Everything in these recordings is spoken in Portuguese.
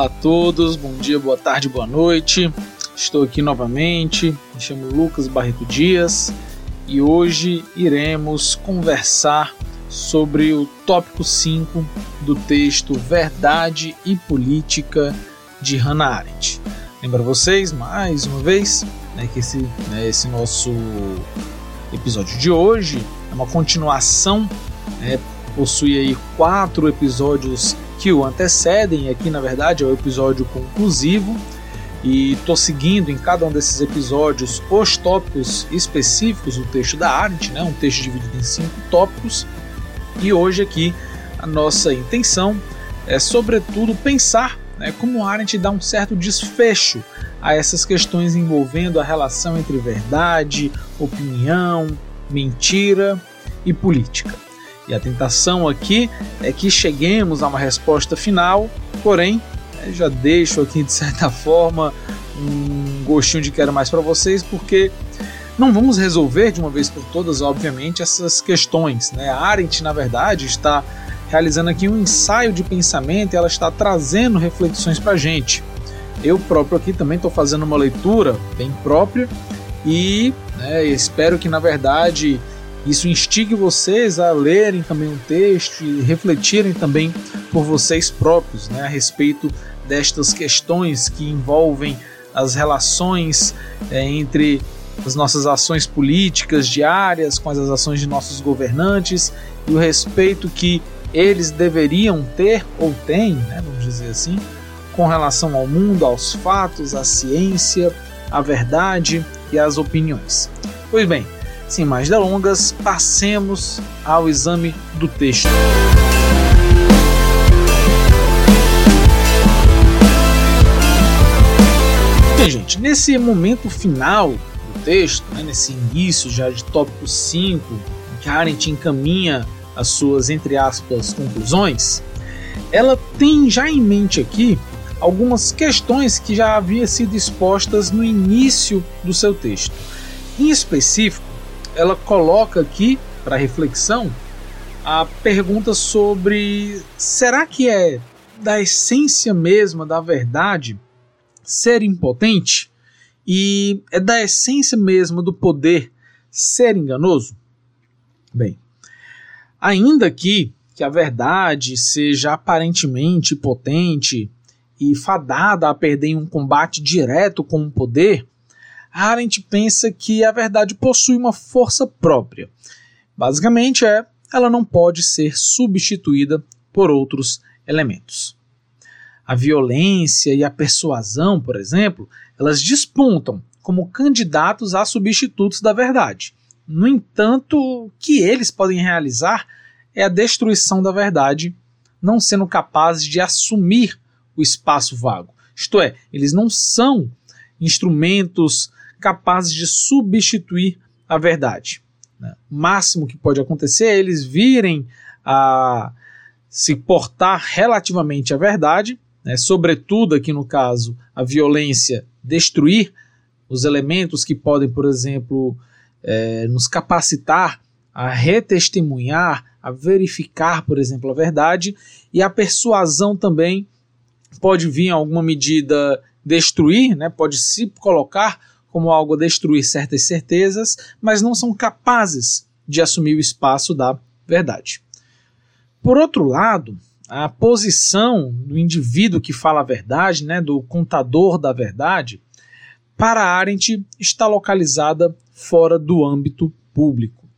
Olá a todos, bom dia, boa tarde, boa noite. Estou aqui novamente, me chamo Lucas Barreto Dias e hoje iremos conversar sobre o tópico 5 do texto Verdade e Política de Hannah Arendt. Lembra vocês, mais uma vez, né, que esse, né, esse nosso episódio de hoje é uma continuação, né, possui aí quatro episódios que o antecedem, aqui na verdade é o episódio conclusivo, e estou seguindo em cada um desses episódios os tópicos específicos do texto da Arendt, né, um texto dividido em cinco tópicos, e hoje aqui a nossa intenção é sobretudo pensar né, como Arendt dá um certo desfecho a essas questões envolvendo a relação entre verdade, opinião, mentira e política. E a tentação aqui é que cheguemos a uma resposta final, porém, já deixo aqui de certa forma um gostinho de quero mais para vocês, porque não vamos resolver de uma vez por todas, obviamente, essas questões. Né? A Arendt, na verdade, está realizando aqui um ensaio de pensamento e ela está trazendo reflexões para a gente. Eu próprio aqui também estou fazendo uma leitura bem própria e né, espero que, na verdade, isso instigue vocês a lerem também um texto e refletirem também por vocês próprios né, a respeito destas questões que envolvem as relações é, entre as nossas ações políticas diárias com as ações de nossos governantes e o respeito que eles deveriam ter ou têm, né, vamos dizer assim, com relação ao mundo, aos fatos, à ciência, à verdade e às opiniões. Pois bem, sem mais delongas, passemos ao exame do texto. Bem, gente, nesse momento final do texto, né, nesse início já de tópico 5, em que Arendt encaminha as suas, entre aspas, conclusões, ela tem já em mente aqui algumas questões que já haviam sido expostas no início do seu texto. Em específico, ela coloca aqui para reflexão a pergunta sobre será que é da essência mesma da verdade ser impotente e é da essência mesma do poder ser enganoso? Bem, ainda que que a verdade seja aparentemente potente e fadada a perder em um combate direto com o poder, Arendt pensa que a verdade possui uma força própria. Basicamente é, ela não pode ser substituída por outros elementos. A violência e a persuasão, por exemplo, elas despontam como candidatos a substitutos da verdade. No entanto, o que eles podem realizar é a destruição da verdade, não sendo capazes de assumir o espaço vago. Isto é, eles não são instrumentos capazes de substituir a verdade. Né? O máximo que pode acontecer é eles virem a se portar relativamente à verdade, né? sobretudo aqui no caso a violência, destruir os elementos que podem, por exemplo, é, nos capacitar a retestemunhar, a verificar, por exemplo, a verdade, e a persuasão também pode vir em alguma medida destruir, né? pode se colocar como algo a destruir certas certezas, mas não são capazes de assumir o espaço da verdade. Por outro lado, a posição do indivíduo que fala a verdade, né, do contador da verdade, para Arendt está localizada fora do âmbito público.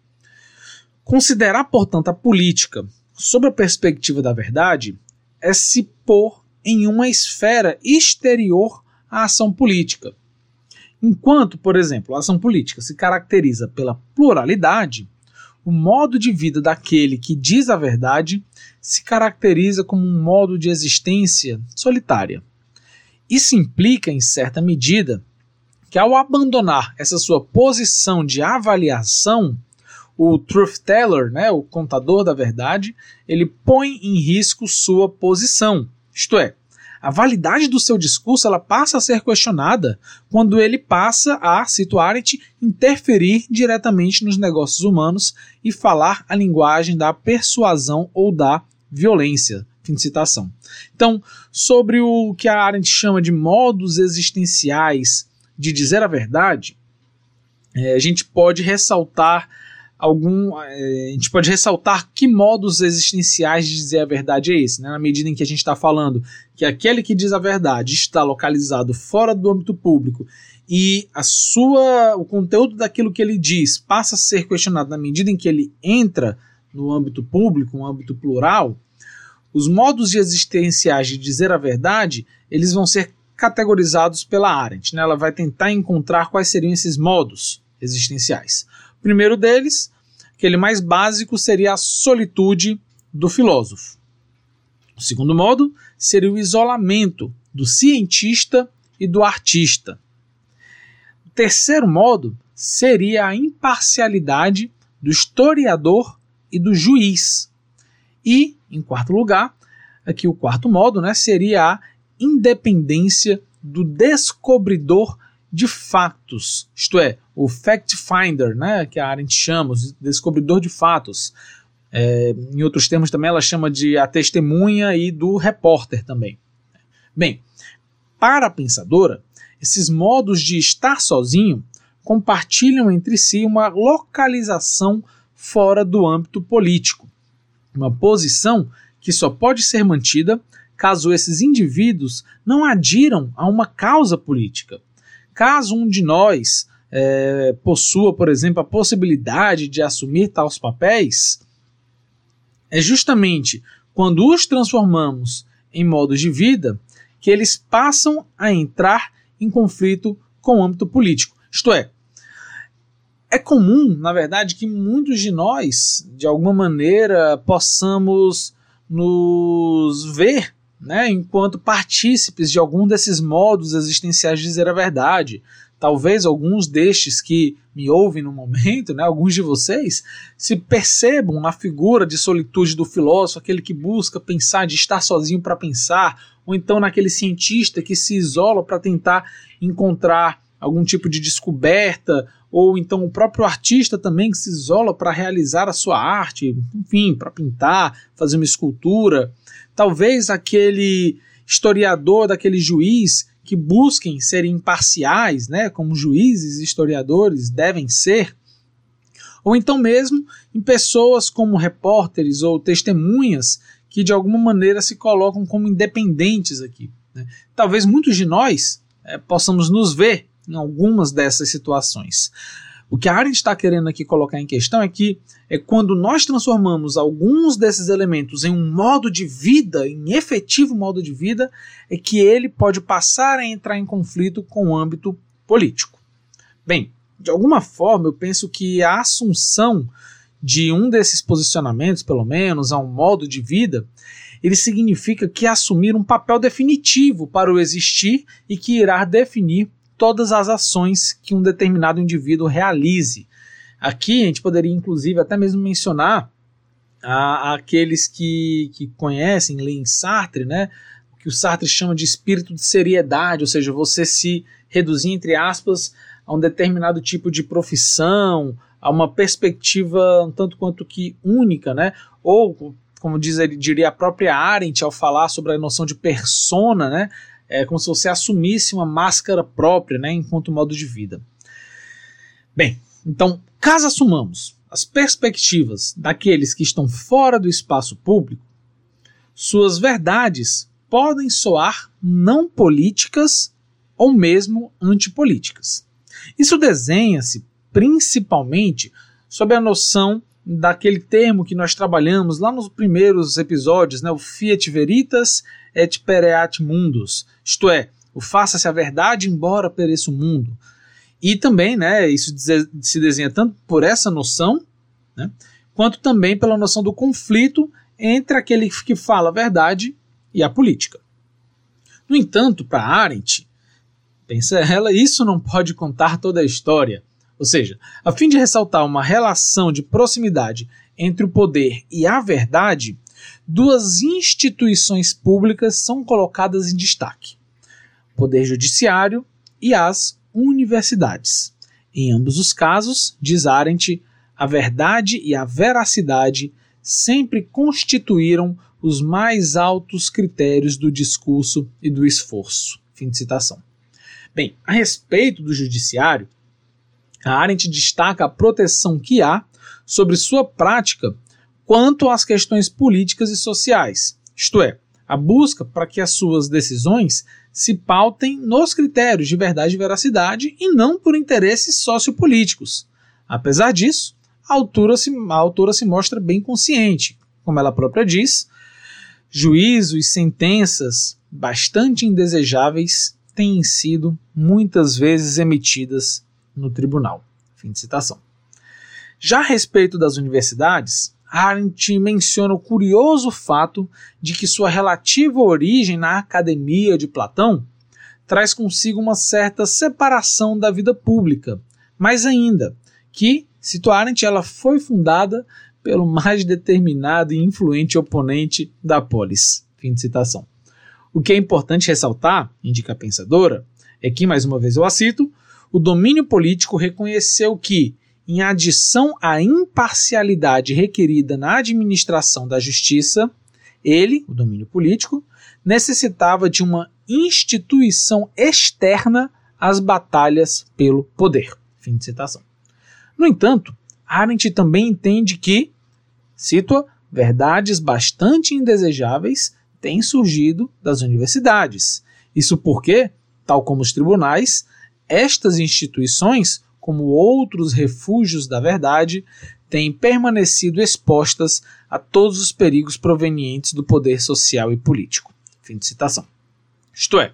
Considerar, portanto, a política sob a perspectiva da verdade é se pôr em uma esfera exterior à ação política, Enquanto, por exemplo, a ação política se caracteriza pela pluralidade, o modo de vida daquele que diz a verdade se caracteriza como um modo de existência solitária. Isso implica, em certa medida, que ao abandonar essa sua posição de avaliação, o truth teller, né, o contador da verdade, ele põe em risco sua posição. Isto é, a validade do seu discurso ela passa a ser questionada quando ele passa a, cito Arendt, interferir diretamente nos negócios humanos e falar a linguagem da persuasão ou da violência. Fim de citação. Então, sobre o que a Arendt chama de modos existenciais de dizer a verdade, é, a gente pode ressaltar algum. É, a gente pode ressaltar que modos existenciais de dizer a verdade é esse, né? na medida em que a gente está falando que aquele que diz a verdade está localizado fora do âmbito público e a sua, o conteúdo daquilo que ele diz passa a ser questionado na medida em que ele entra no âmbito público, um âmbito plural, os modos existenciais de dizer a verdade, eles vão ser categorizados pela Arendt. Né? Ela vai tentar encontrar quais seriam esses modos existenciais. Primeiro deles, aquele mais básico, seria a solitude do filósofo. O segundo modo seria o isolamento do cientista e do artista. O terceiro modo seria a imparcialidade do historiador e do juiz. E, em quarto lugar, aqui o quarto modo né, seria a independência do descobridor de fatos, isto é, o fact finder, né, que a Arendt chama, o descobridor de fatos. É, em outros termos também ela chama de a testemunha e do repórter também. Bem, para a pensadora, esses modos de estar sozinho compartilham entre si uma localização fora do âmbito político uma posição que só pode ser mantida caso esses indivíduos não adiram a uma causa política. Caso um de nós é, possua, por exemplo, a possibilidade de assumir tais papéis, é justamente quando os transformamos em modos de vida que eles passam a entrar em conflito com o âmbito político. Isto é, é comum, na verdade, que muitos de nós, de alguma maneira, possamos nos ver né, enquanto partícipes de algum desses modos existenciais de dizer a verdade. Talvez alguns destes que me ouvem no momento, né, alguns de vocês, se percebam na figura de solitude do filósofo, aquele que busca pensar, de estar sozinho para pensar, ou então naquele cientista que se isola para tentar encontrar algum tipo de descoberta ou então o próprio artista também que se isola para realizar a sua arte, enfim, para pintar, fazer uma escultura. Talvez aquele historiador, daquele juiz que busquem ser imparciais, né, como juízes e historiadores devem ser, ou então mesmo em pessoas como repórteres ou testemunhas que de alguma maneira se colocam como independentes aqui. Né? Talvez muitos de nós é, possamos nos ver em algumas dessas situações. O que a Arendt está querendo aqui colocar em questão é que é quando nós transformamos alguns desses elementos em um modo de vida, em efetivo modo de vida, é que ele pode passar a entrar em conflito com o âmbito político. Bem, de alguma forma eu penso que a assunção de um desses posicionamentos, pelo menos, a um modo de vida, ele significa que assumir um papel definitivo para o existir e que irá definir todas as ações que um determinado indivíduo realize. Aqui a gente poderia, inclusive, até mesmo mencionar a, aqueles que, que conhecem, leem Sartre, né? o que o Sartre chama de espírito de seriedade, ou seja, você se reduzir, entre aspas, a um determinado tipo de profissão, a uma perspectiva um tanto quanto que única, né? ou como diz, diria a própria Arendt ao falar sobre a noção de persona, né? É como se você assumisse uma máscara própria, né, enquanto modo de vida. Bem, então, caso assumamos as perspectivas daqueles que estão fora do espaço público, suas verdades podem soar não políticas ou mesmo antipolíticas. Isso desenha-se principalmente sob a noção daquele termo que nós trabalhamos lá nos primeiros episódios, né, o Fiat Veritas et pereat mundus, isto é, o faça-se a verdade embora pereça o mundo. E também, né, isso se desenha tanto por essa noção, né, quanto também pela noção do conflito entre aquele que fala a verdade e a política. No entanto, para Arendt, pensa ela, isso não pode contar toda a história. Ou seja, a fim de ressaltar uma relação de proximidade entre o poder e a verdade, duas instituições públicas são colocadas em destaque: o Poder Judiciário e as universidades. Em ambos os casos, diz Arendt, a verdade e a veracidade sempre constituíram os mais altos critérios do discurso e do esforço. Fim de citação. Bem, a respeito do judiciário, a Arendt destaca a proteção que há sobre sua prática quanto às questões políticas e sociais, isto é, a busca para que as suas decisões se pautem nos critérios de verdade e veracidade e não por interesses sociopolíticos. Apesar disso, a autora se, a autora se mostra bem consciente, como ela própria diz, juízos e sentenças bastante indesejáveis têm sido muitas vezes emitidas no tribunal. Fim de citação. Já a respeito das universidades, Arendt menciona o curioso fato de que sua relativa origem na academia de Platão traz consigo uma certa separação da vida pública, mais ainda, que, cito Arendt, ela foi fundada pelo mais determinado e influente oponente da polis. Fim de citação. O que é importante ressaltar, indica a pensadora, é que, mais uma vez eu a cito, o domínio político reconheceu que, em adição à imparcialidade requerida na administração da justiça, ele, o domínio político, necessitava de uma instituição externa às batalhas pelo poder. Fim de citação. No entanto, Arendt também entende que, cito verdades bastante indesejáveis têm surgido das universidades. Isso porque, tal como os tribunais, estas instituições, como outros refúgios da verdade, têm permanecido expostas a todos os perigos provenientes do poder social e político. Fim de citação. Isto é,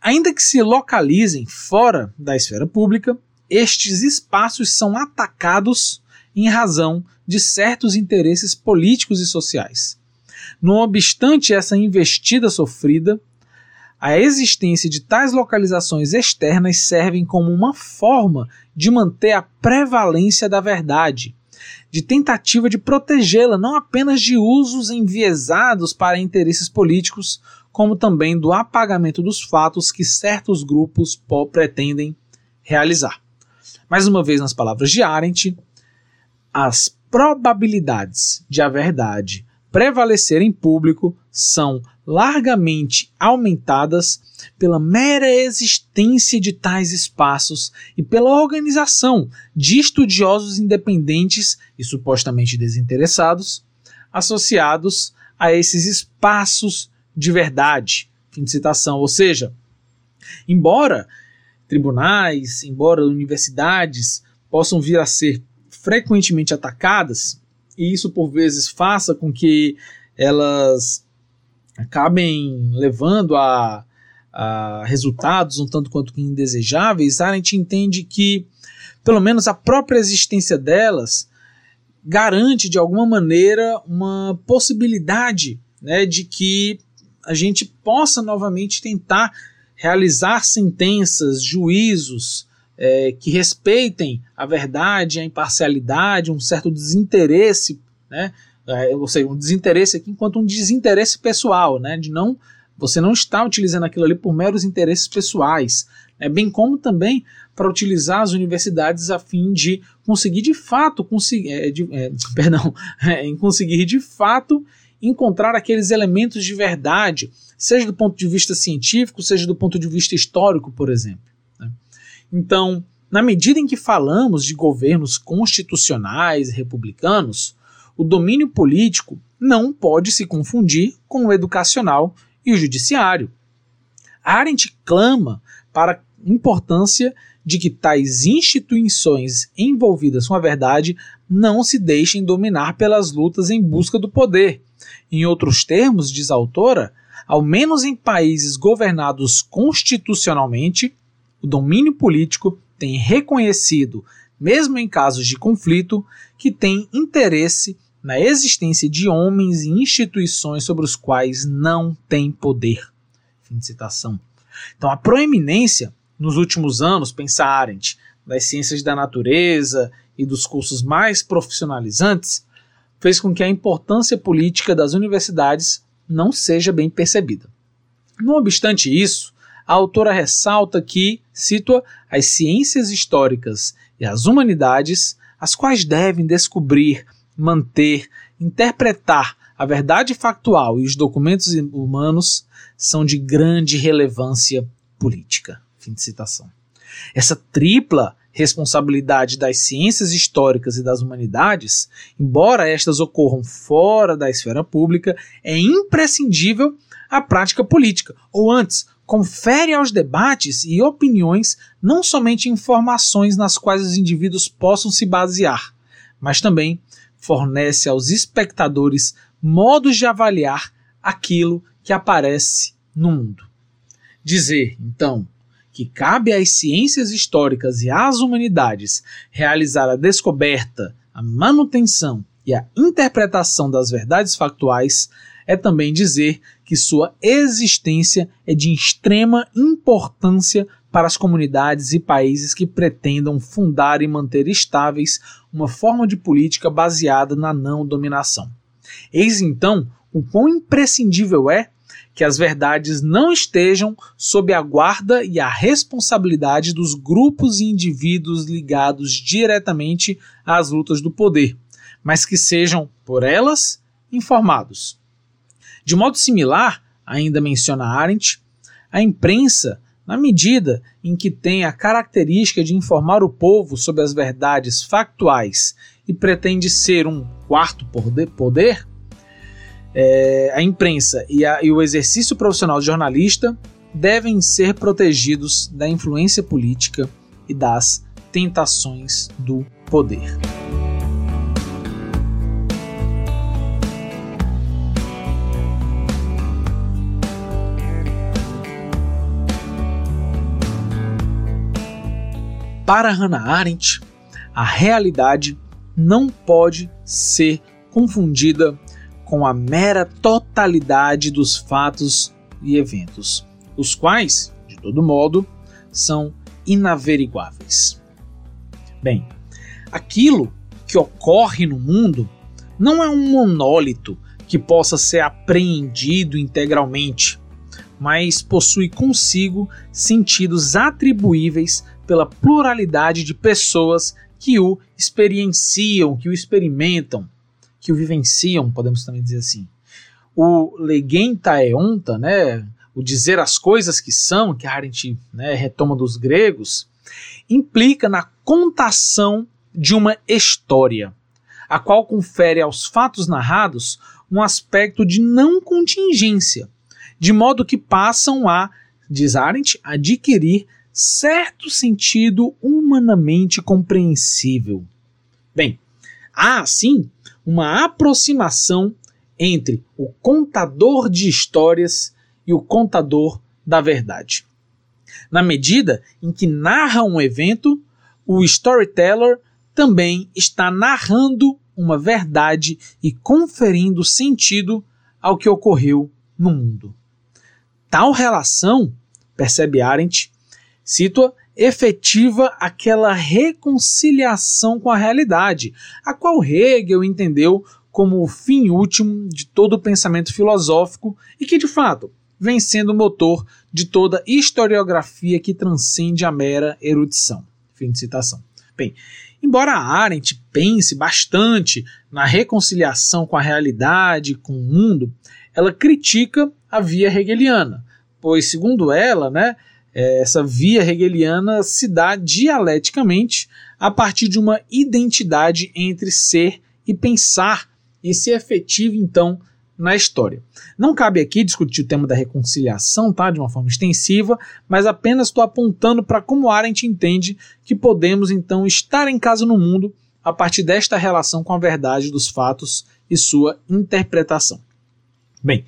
ainda que se localizem fora da esfera pública, estes espaços são atacados em razão de certos interesses políticos e sociais. Não obstante essa investida sofrida, a existência de tais localizações externas servem como uma forma de manter a prevalência da verdade, de tentativa de protegê-la não apenas de usos enviesados para interesses políticos, como também do apagamento dos fatos que certos grupos pretendem realizar. Mais uma vez, nas palavras de Arendt, as probabilidades de a verdade prevalecer em público são largamente aumentadas pela mera existência de tais espaços e pela organização de estudiosos independentes e supostamente desinteressados associados a esses espaços de verdade. Fim de citação. Ou seja, embora tribunais, embora universidades possam vir a ser frequentemente atacadas, e isso por vezes faça com que elas acabem levando a, a resultados um tanto quanto indesejáveis, a gente entende que pelo menos a própria existência delas garante de alguma maneira uma possibilidade né, de que a gente possa novamente tentar realizar sentenças, juízos é, que respeitem a verdade, a imparcialidade, um certo desinteresse, né? É, ou seja, um desinteresse aqui enquanto um desinteresse pessoal, né? De não você não está utilizando aquilo ali por meros interesses pessoais, né? bem como também para utilizar as universidades a fim de conseguir de fato conseguir, é, de, é, perdão, é, em conseguir de fato encontrar aqueles elementos de verdade, seja do ponto de vista científico, seja do ponto de vista histórico, por exemplo. Então, na medida em que falamos de governos constitucionais republicanos, o domínio político não pode se confundir com o educacional e o judiciário. Arendt clama para a importância de que tais instituições envolvidas com a verdade não se deixem dominar pelas lutas em busca do poder. Em outros termos, diz a autora, ao menos em países governados constitucionalmente, o domínio político tem reconhecido, mesmo em casos de conflito, que tem interesse na existência de homens e instituições sobre os quais não tem poder. Fim de citação. Então, a proeminência nos últimos anos, pensa Arendt, das ciências da natureza e dos cursos mais profissionalizantes, fez com que a importância política das universidades não seja bem percebida. Não obstante isso, a autora ressalta que, cito as ciências históricas e as humanidades, as quais devem descobrir manter, interpretar a verdade factual e os documentos humanos são de grande relevância política. Fim de citação. Essa tripla responsabilidade das ciências históricas e das humanidades, embora estas ocorram fora da esfera pública, é imprescindível à prática política, ou antes, confere aos debates e opiniões não somente informações nas quais os indivíduos possam se basear, mas também fornece aos espectadores modos de avaliar aquilo que aparece no mundo. Dizer, então, que cabe às ciências históricas e às humanidades realizar a descoberta, a manutenção e a interpretação das verdades factuais é também dizer que sua existência é de extrema importância para as comunidades e países que pretendam fundar e manter estáveis uma forma de política baseada na não dominação. Eis então o quão imprescindível é que as verdades não estejam sob a guarda e a responsabilidade dos grupos e indivíduos ligados diretamente às lutas do poder, mas que sejam, por elas, informados. De modo similar, ainda menciona Arendt, a imprensa, na medida em que tem a característica de informar o povo sobre as verdades factuais e pretende ser um quarto poder, é, a imprensa e, a, e o exercício profissional de jornalista devem ser protegidos da influência política e das tentações do poder. Para Hannah Arendt, a realidade não pode ser confundida com a mera totalidade dos fatos e eventos, os quais, de todo modo, são inaveriguáveis. Bem, aquilo que ocorre no mundo não é um monólito que possa ser apreendido integralmente, mas possui consigo sentidos atribuíveis pela pluralidade de pessoas que o experienciam, que o experimentam, que o vivenciam, podemos também dizer assim. O legenta eonta, né, o dizer as coisas que são, que a Arendt né, retoma dos gregos, implica na contação de uma história, a qual confere aos fatos narrados um aspecto de não contingência, de modo que passam a, diz Arendt, adquirir certo sentido humanamente compreensível. Bem, há assim uma aproximação entre o contador de histórias e o contador da verdade. Na medida em que narra um evento, o storyteller também está narrando uma verdade e conferindo sentido ao que ocorreu no mundo. Tal relação, percebe Arendt, situa efetiva aquela reconciliação com a realidade, a qual Hegel entendeu como o fim último de todo o pensamento filosófico e que, de fato, vem sendo o motor de toda historiografia que transcende a mera erudição. Fim de citação. Bem, embora Arendt pense bastante na reconciliação com a realidade, com o mundo, ela critica a via hegeliana, pois, segundo ela, né, é, essa via hegeliana se dá dialeticamente a partir de uma identidade entre ser e pensar e se efetiva então na história. Não cabe aqui discutir o tema da reconciliação, tá, de uma forma extensiva, mas apenas estou apontando para como Arendt entende que podemos então estar em casa no mundo a partir desta relação com a verdade dos fatos e sua interpretação. Bem,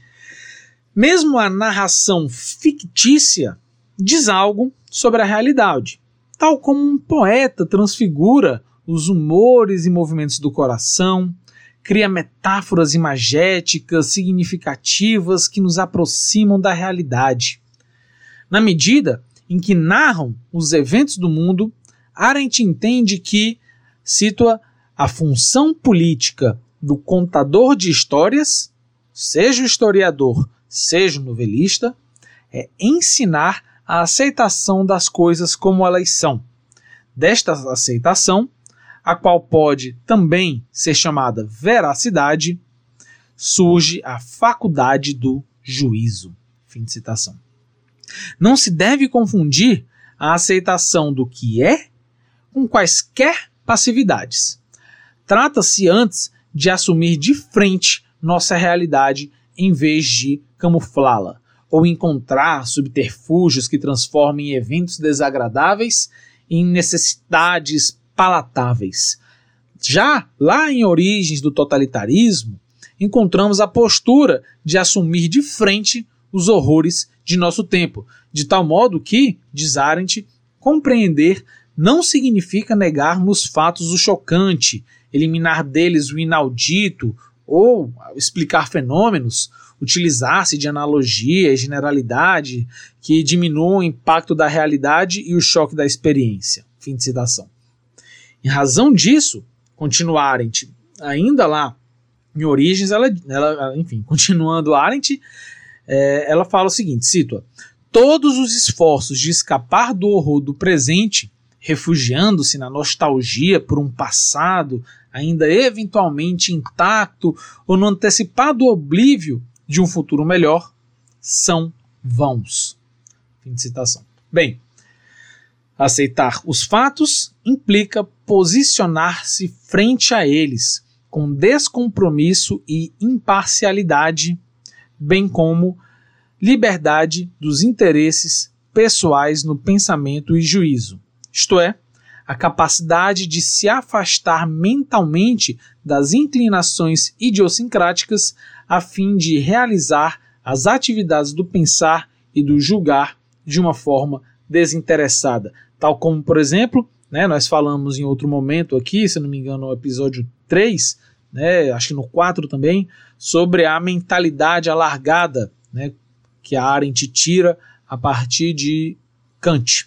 mesmo a narração fictícia diz algo sobre a realidade, tal como um poeta transfigura os humores e movimentos do coração, cria metáforas imagéticas significativas que nos aproximam da realidade. Na medida em que narram os eventos do mundo, Arendt entende que, situa a função política do contador de histórias, seja o historiador, seja o novelista, é ensinar a aceitação das coisas como elas são. Desta aceitação, a qual pode também ser chamada veracidade, surge a faculdade do juízo. Fim de citação. Não se deve confundir a aceitação do que é com quaisquer passividades. Trata-se antes de assumir de frente nossa realidade em vez de camuflá-la, ou encontrar subterfúgios que transformem eventos desagradáveis em necessidades palatáveis. Já lá em Origens do Totalitarismo, encontramos a postura de assumir de frente os horrores de nosso tempo, de tal modo que, diz Arendt, compreender não significa negarmos fatos o chocante, eliminar deles o inaudito ou explicar fenômenos, utilizar-se de analogia e generalidade que diminuam o impacto da realidade e o choque da experiência. Fim de citação. Em razão disso, continua Arendt, ainda lá em Origens, ela, ela enfim, continuando Arendt, é, ela fala o seguinte, cito Todos os esforços de escapar do horror do presente, refugiando-se na nostalgia por um passado ainda eventualmente intacto ou no antecipado oblívio de um futuro melhor, são vãos. Fim de citação. Bem, aceitar os fatos implica posicionar-se frente a eles com descompromisso e imparcialidade, bem como liberdade dos interesses pessoais no pensamento e juízo, isto é, a capacidade de se afastar mentalmente das inclinações idiosincráticas a fim de realizar as atividades do pensar e do julgar de uma forma desinteressada, tal como, por exemplo, né, nós falamos em outro momento aqui, se não me engano, no episódio 3, né, acho que no 4 também, sobre a mentalidade alargada, né, que a Arendt tira a partir de Kant.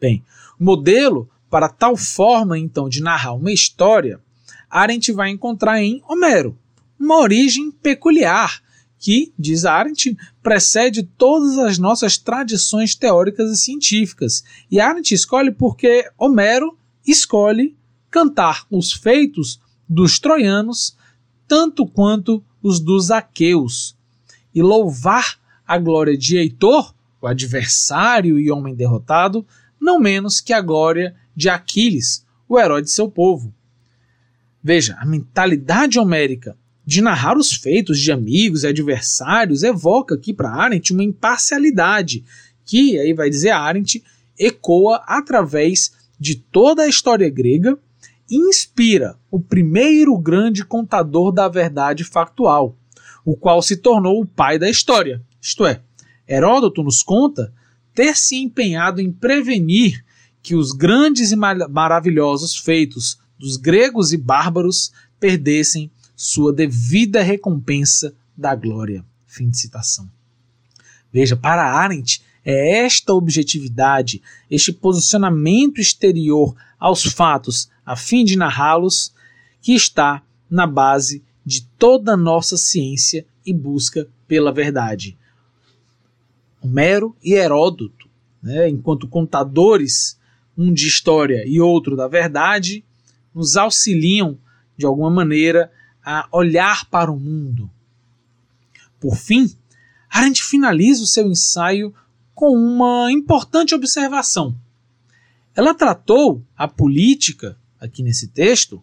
Bem, o modelo para tal forma, então, de narrar uma história, Arendt vai encontrar em Homero, uma origem peculiar que, diz Arendt, precede todas as nossas tradições teóricas e científicas. E Arendt escolhe porque Homero escolhe cantar os feitos dos troianos tanto quanto os dos aqueus e louvar a glória de Heitor, o adversário e homem derrotado, não menos que a glória de Aquiles, o herói de seu povo. Veja, a mentalidade homérica de narrar os feitos de amigos e adversários evoca aqui para Arendt uma imparcialidade que, aí vai dizer Arendt, ecoa através de toda a história grega e inspira o primeiro grande contador da verdade factual, o qual se tornou o pai da história, isto é, Heródoto nos conta ter se empenhado em prevenir que os grandes e maravilhosos feitos dos gregos e bárbaros perdessem sua devida recompensa da glória. Fim de citação. Veja, para Arendt, é esta objetividade, este posicionamento exterior aos fatos a fim de narrá-los, que está na base de toda a nossa ciência e busca pela verdade. Homero e Heródoto, né, enquanto contadores, um de história e outro da verdade, nos auxiliam, de alguma maneira, a olhar para o mundo. Por fim, Arendt finaliza o seu ensaio com uma importante observação. Ela tratou a política, aqui nesse texto,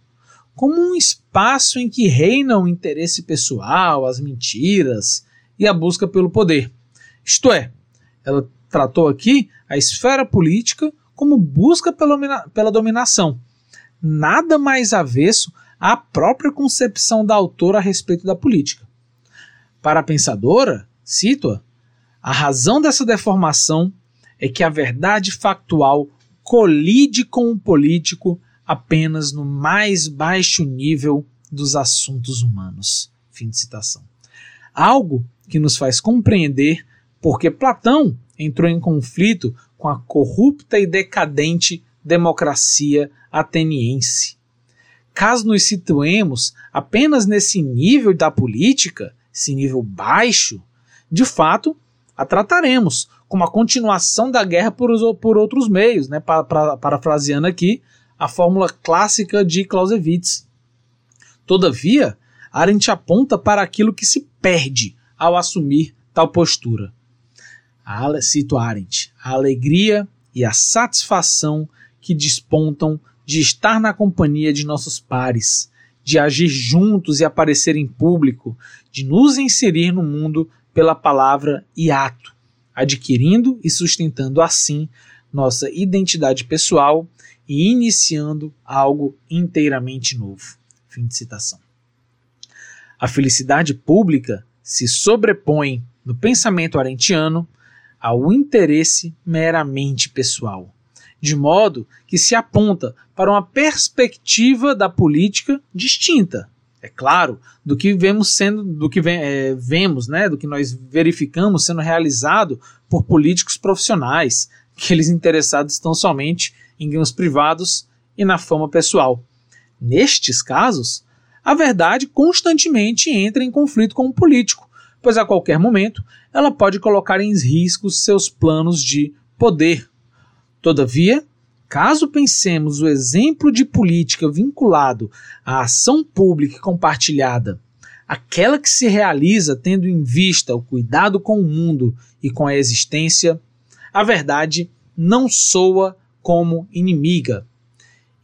como um espaço em que reina o interesse pessoal, as mentiras e a busca pelo poder. Isto é, ela tratou aqui a esfera política como busca pela, pela dominação. Nada mais avesso à própria concepção da autora a respeito da política. Para a pensadora, cito-a, a razão dessa deformação é que a verdade factual colide com o político apenas no mais baixo nível dos assuntos humanos. Fim de citação. Algo que nos faz compreender porque Platão entrou em conflito com a corrupta e decadente democracia ateniense. Caso nos situemos apenas nesse nível da política, esse nível baixo, de fato, a trataremos como a continuação da guerra por, por outros meios, né? Parafraseando aqui a fórmula clássica de Clausewitz. Todavia, Arendt aponta para aquilo que se perde ao assumir tal postura. A, cito Arendt, a alegria e a satisfação que despontam de estar na companhia de nossos pares, de agir juntos e aparecer em público, de nos inserir no mundo pela palavra e ato, adquirindo e sustentando assim nossa identidade pessoal e iniciando algo inteiramente novo. Fim de citação. A felicidade pública se sobrepõe no pensamento arentiano ao interesse meramente pessoal de modo que se aponta para uma perspectiva da política distinta, é claro, do que vemos sendo, do que é, vemos, né, do que nós verificamos sendo realizado por políticos profissionais, aqueles interessados estão somente em ganhos privados e na fama pessoal. Nestes casos, a verdade constantemente entra em conflito com o político, pois a qualquer momento ela pode colocar em risco seus planos de poder Todavia, caso pensemos o exemplo de política vinculado à ação pública compartilhada, aquela que se realiza tendo em vista o cuidado com o mundo e com a existência, a verdade não soa como inimiga.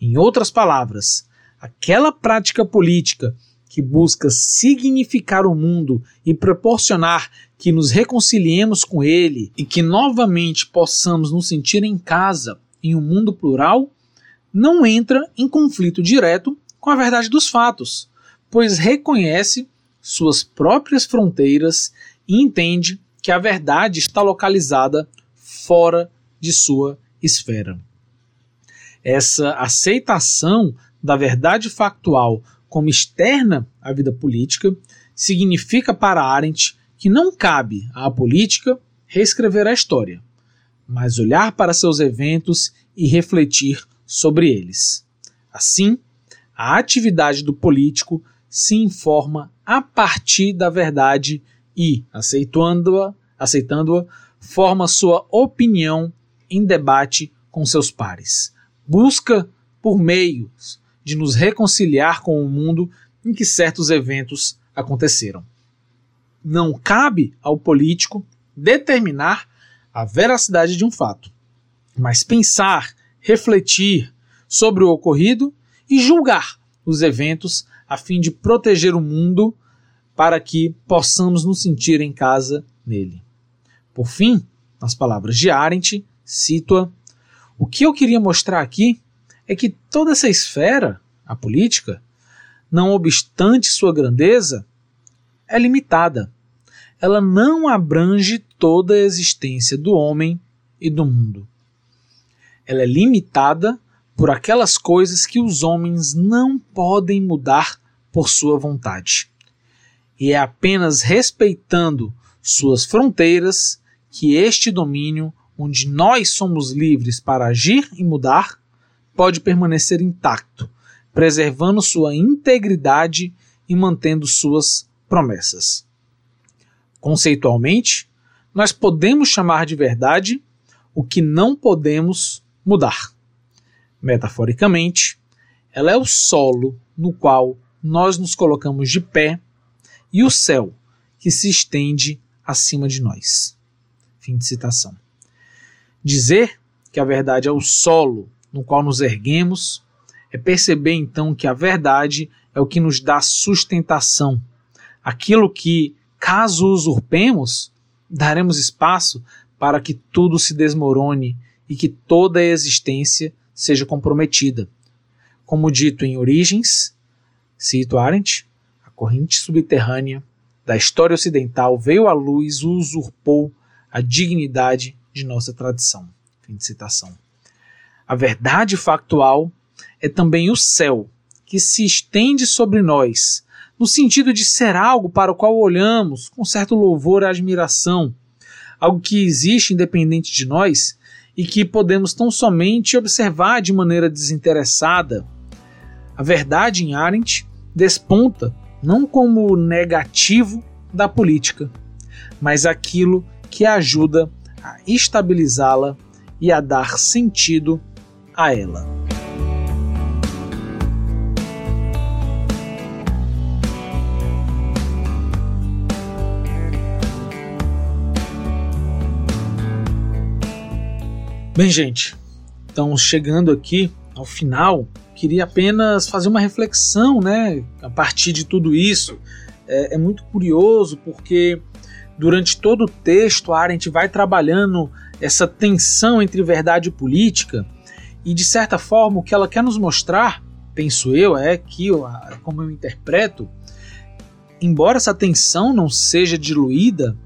Em outras palavras, aquela prática política que busca significar o mundo e proporcionar que nos reconciliemos com Ele e que novamente possamos nos sentir em casa em um mundo plural, não entra em conflito direto com a verdade dos fatos, pois reconhece suas próprias fronteiras e entende que a verdade está localizada fora de sua esfera. Essa aceitação da verdade factual como externa à vida política significa para Arendt que não cabe à política reescrever a história, mas olhar para seus eventos e refletir sobre eles. Assim, a atividade do político se informa a partir da verdade e, aceitando-a, aceitando-a, forma sua opinião em debate com seus pares. Busca por meios de nos reconciliar com o mundo em que certos eventos aconteceram não cabe ao político determinar a veracidade de um fato, mas pensar, refletir sobre o ocorrido e julgar os eventos a fim de proteger o mundo para que possamos nos sentir em casa nele. Por fim, nas palavras de Arendt, cito-a: O que eu queria mostrar aqui é que toda essa esfera, a política, não obstante sua grandeza, é limitada ela não abrange toda a existência do homem e do mundo. Ela é limitada por aquelas coisas que os homens não podem mudar por sua vontade. E é apenas respeitando suas fronteiras que este domínio, onde nós somos livres para agir e mudar, pode permanecer intacto, preservando sua integridade e mantendo suas promessas. Conceitualmente, nós podemos chamar de verdade o que não podemos mudar. Metaforicamente, ela é o solo no qual nós nos colocamos de pé e o céu que se estende acima de nós. Fim de citação. Dizer que a verdade é o solo no qual nos erguemos é perceber então que a verdade é o que nos dá sustentação, aquilo que Caso usurpemos, daremos espaço para que tudo se desmorone e que toda a existência seja comprometida. Como dito em Origens, cito Arendt, a corrente subterrânea da história ocidental veio à luz e usurpou a dignidade de nossa tradição. Fim de citação. A verdade factual é também o céu que se estende sobre nós no sentido de ser algo para o qual olhamos com certo louvor e admiração, algo que existe independente de nós e que podemos tão somente observar de maneira desinteressada. A verdade em Arendt desponta não como o negativo da política, mas aquilo que ajuda a estabilizá-la e a dar sentido a ela. Bem, gente, então chegando aqui ao final, queria apenas fazer uma reflexão, né, a partir de tudo isso. É, é muito curioso porque durante todo o texto a Arendt vai trabalhando essa tensão entre verdade e política e de certa forma o que ela quer nos mostrar, penso eu, é que como eu interpreto, embora essa tensão não seja diluída,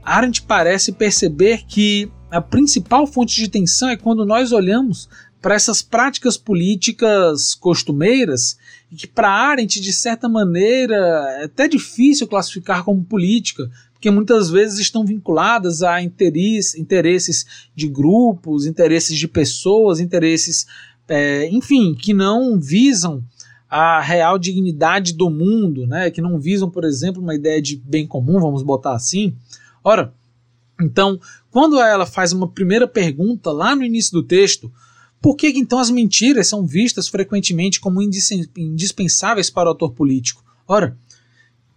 Arendt parece perceber que a principal fonte de tensão é quando nós olhamos para essas práticas políticas costumeiras e que para Arendt, de certa maneira, é até difícil classificar como política, porque muitas vezes estão vinculadas a interesses, de grupos, interesses de pessoas, interesses, é, enfim, que não visam a real dignidade do mundo, né? que não visam, por exemplo, uma ideia de bem comum, vamos botar assim. Ora, então, quando ela faz uma primeira pergunta lá no início do texto, por que então as mentiras são vistas frequentemente como indispensáveis para o autor político? Ora,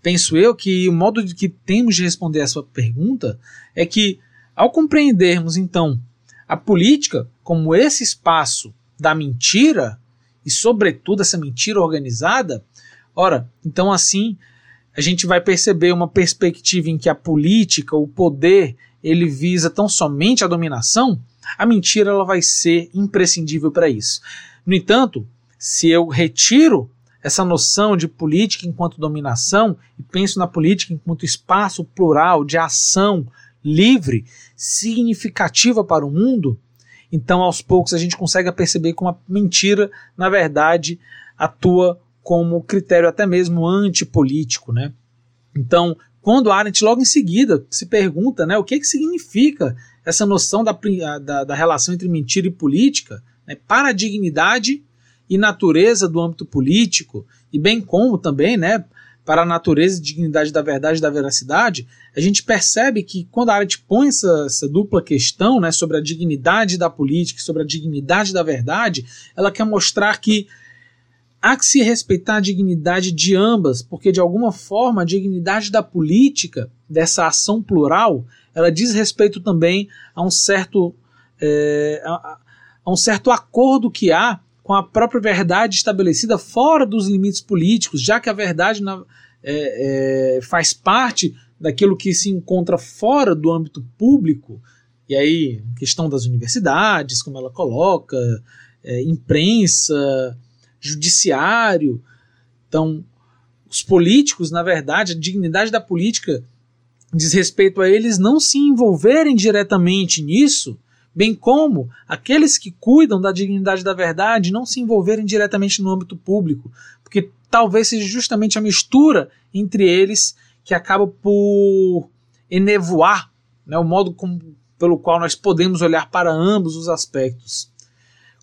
penso eu que o modo de que temos de responder essa pergunta é que, ao compreendermos então a política como esse espaço da mentira, e sobretudo essa mentira organizada, ora, então assim a gente vai perceber uma perspectiva em que a política, o poder, ele visa tão somente a dominação, a mentira ela vai ser imprescindível para isso. No entanto, se eu retiro essa noção de política enquanto dominação e penso na política enquanto espaço plural de ação livre, significativa para o mundo, então aos poucos a gente consegue perceber como a mentira, na verdade, atua como critério até mesmo antipolítico, né? Então, quando Arendt logo em seguida se pergunta, né, o que que significa essa noção da, da, da relação entre mentira e política né, para a dignidade e natureza do âmbito político, e bem como também né, para a natureza e dignidade da verdade e da veracidade, a gente percebe que quando a Arendt põe essa, essa dupla questão né, sobre a dignidade da política sobre a dignidade da verdade, ela quer mostrar que há que se respeitar a dignidade de ambas, porque de alguma forma a dignidade da política, dessa ação plural, ela diz respeito também a um certo, é, a, a um certo acordo que há com a própria verdade estabelecida fora dos limites políticos, já que a verdade na, é, é, faz parte daquilo que se encontra fora do âmbito público, e aí, questão das universidades, como ela coloca, é, imprensa, judiciário. Então, os políticos, na verdade, a dignidade da política diz respeito a eles não se envolverem diretamente nisso, bem como aqueles que cuidam da dignidade da verdade não se envolverem diretamente no âmbito público, porque talvez seja justamente a mistura entre eles que acaba por enevoar né, o modo como, pelo qual nós podemos olhar para ambos os aspectos.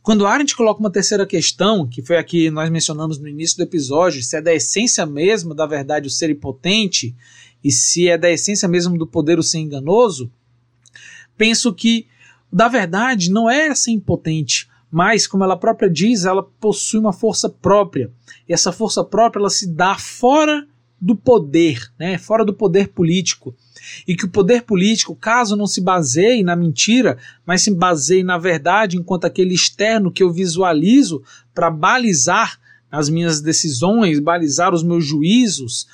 Quando Arendt coloca uma terceira questão, que foi a que nós mencionamos no início do episódio, se é da essência mesma da verdade o ser impotente e se é da essência mesmo do poder o ser enganoso, penso que da verdade não é ser impotente, mas como ela própria diz, ela possui uma força própria. E essa força própria ela se dá fora do poder, né, fora do poder político. E que o poder político, caso não se baseie na mentira, mas se baseie na verdade, enquanto aquele externo que eu visualizo para balizar as minhas decisões, balizar os meus juízos,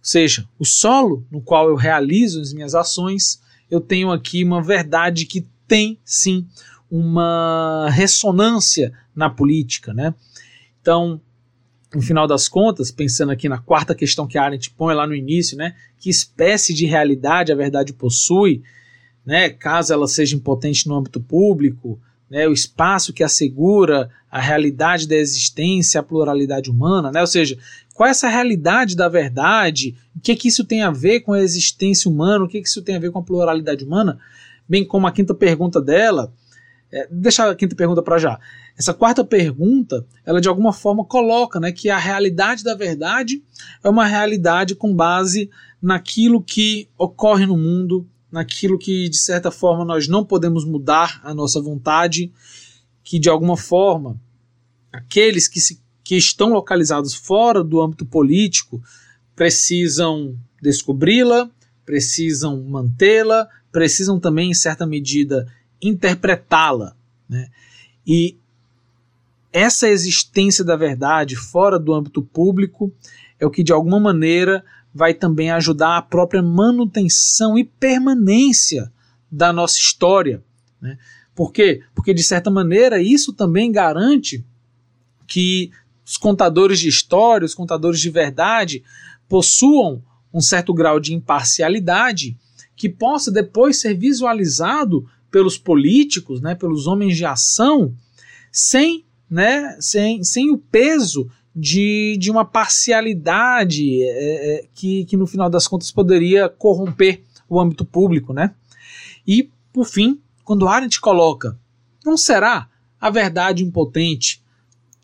seja, o solo no qual eu realizo as minhas ações, eu tenho aqui uma verdade que tem sim uma ressonância na política, né? Então, no final das contas, pensando aqui na quarta questão que a Arendt põe lá no início, né, que espécie de realidade a verdade possui, né, caso ela seja impotente no âmbito público, né, o espaço que assegura a realidade da existência, a pluralidade humana, né, ou seja, qual é essa realidade da verdade, o que, é que isso tem a ver com a existência humana, o que, é que isso tem a ver com a pluralidade humana, bem como a quinta pergunta dela, é, deixa a quinta pergunta para já. Essa quarta pergunta, ela de alguma forma coloca né, que a realidade da verdade é uma realidade com base naquilo que ocorre no mundo, naquilo que de certa forma nós não podemos mudar a nossa vontade, que de alguma forma aqueles que, se, que estão localizados fora do âmbito político precisam descobri-la, precisam mantê-la, precisam também, em certa medida, interpretá-la. Né? E essa existência da verdade fora do âmbito público é o que de alguma maneira vai também ajudar a própria manutenção e permanência da nossa história. Né? Por quê? Porque, de certa maneira, isso também garante que os contadores de história, os contadores de verdade, possuam um certo grau de imparcialidade que possa depois ser visualizado pelos políticos, né, pelos homens de ação, sem, né, sem, sem o peso de, de uma parcialidade é, é, que, que no final das contas poderia corromper o âmbito público. Né? E, por fim, quando Arendt coloca, não será a verdade impotente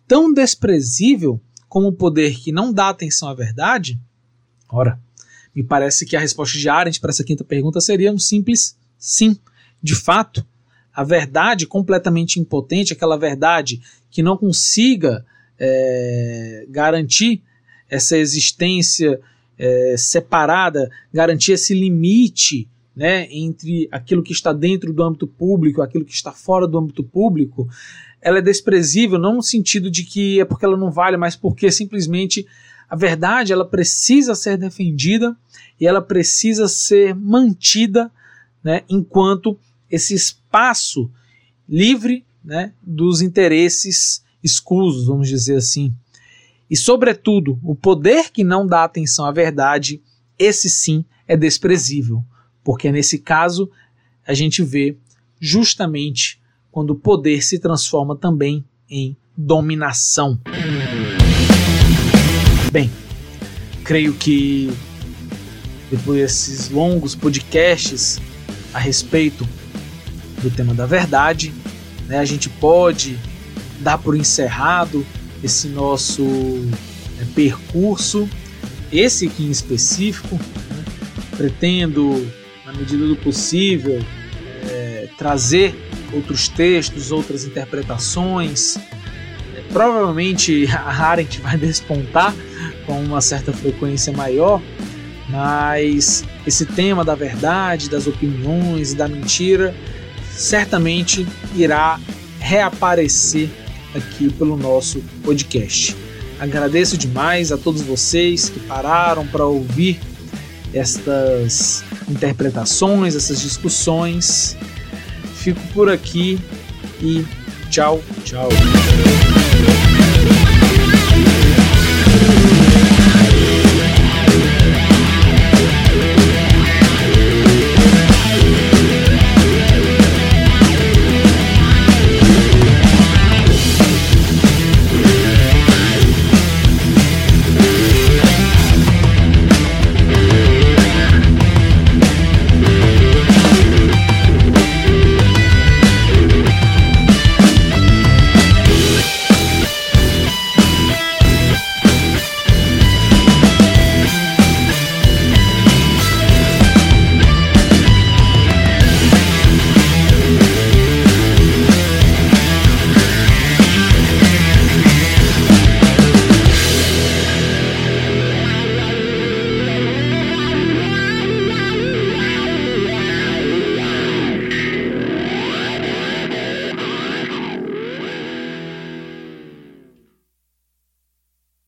tão desprezível como o poder que não dá atenção à verdade? Ora, me parece que a resposta de Arendt para essa quinta pergunta seria um simples sim. De fato, a verdade completamente impotente, aquela verdade que não consiga é, garantir essa existência é, separada, garantir esse limite né, entre aquilo que está dentro do âmbito público aquilo que está fora do âmbito público, ela é desprezível não no sentido de que é porque ela não vale, mas porque simplesmente a verdade ela precisa ser defendida e ela precisa ser mantida né, enquanto esse espaço livre né, dos interesses escusos, vamos dizer assim. E, sobretudo, o poder que não dá atenção à verdade, esse sim é desprezível, porque nesse caso a gente vê justamente quando o poder se transforma também em dominação. Bem, creio que depois desses longos podcasts a respeito do tema da verdade, né, a gente pode dar por encerrado esse nosso é, percurso, esse aqui em específico. Né, pretendo, na medida do possível, é, trazer outros textos, outras interpretações. É, provavelmente a Arendt vai despontar com uma certa frequência maior, mas esse tema da verdade, das opiniões e da mentira certamente irá reaparecer aqui pelo nosso podcast. Agradeço demais a todos vocês que pararam para ouvir estas interpretações, essas discussões. Fico por aqui e tchau, tchau.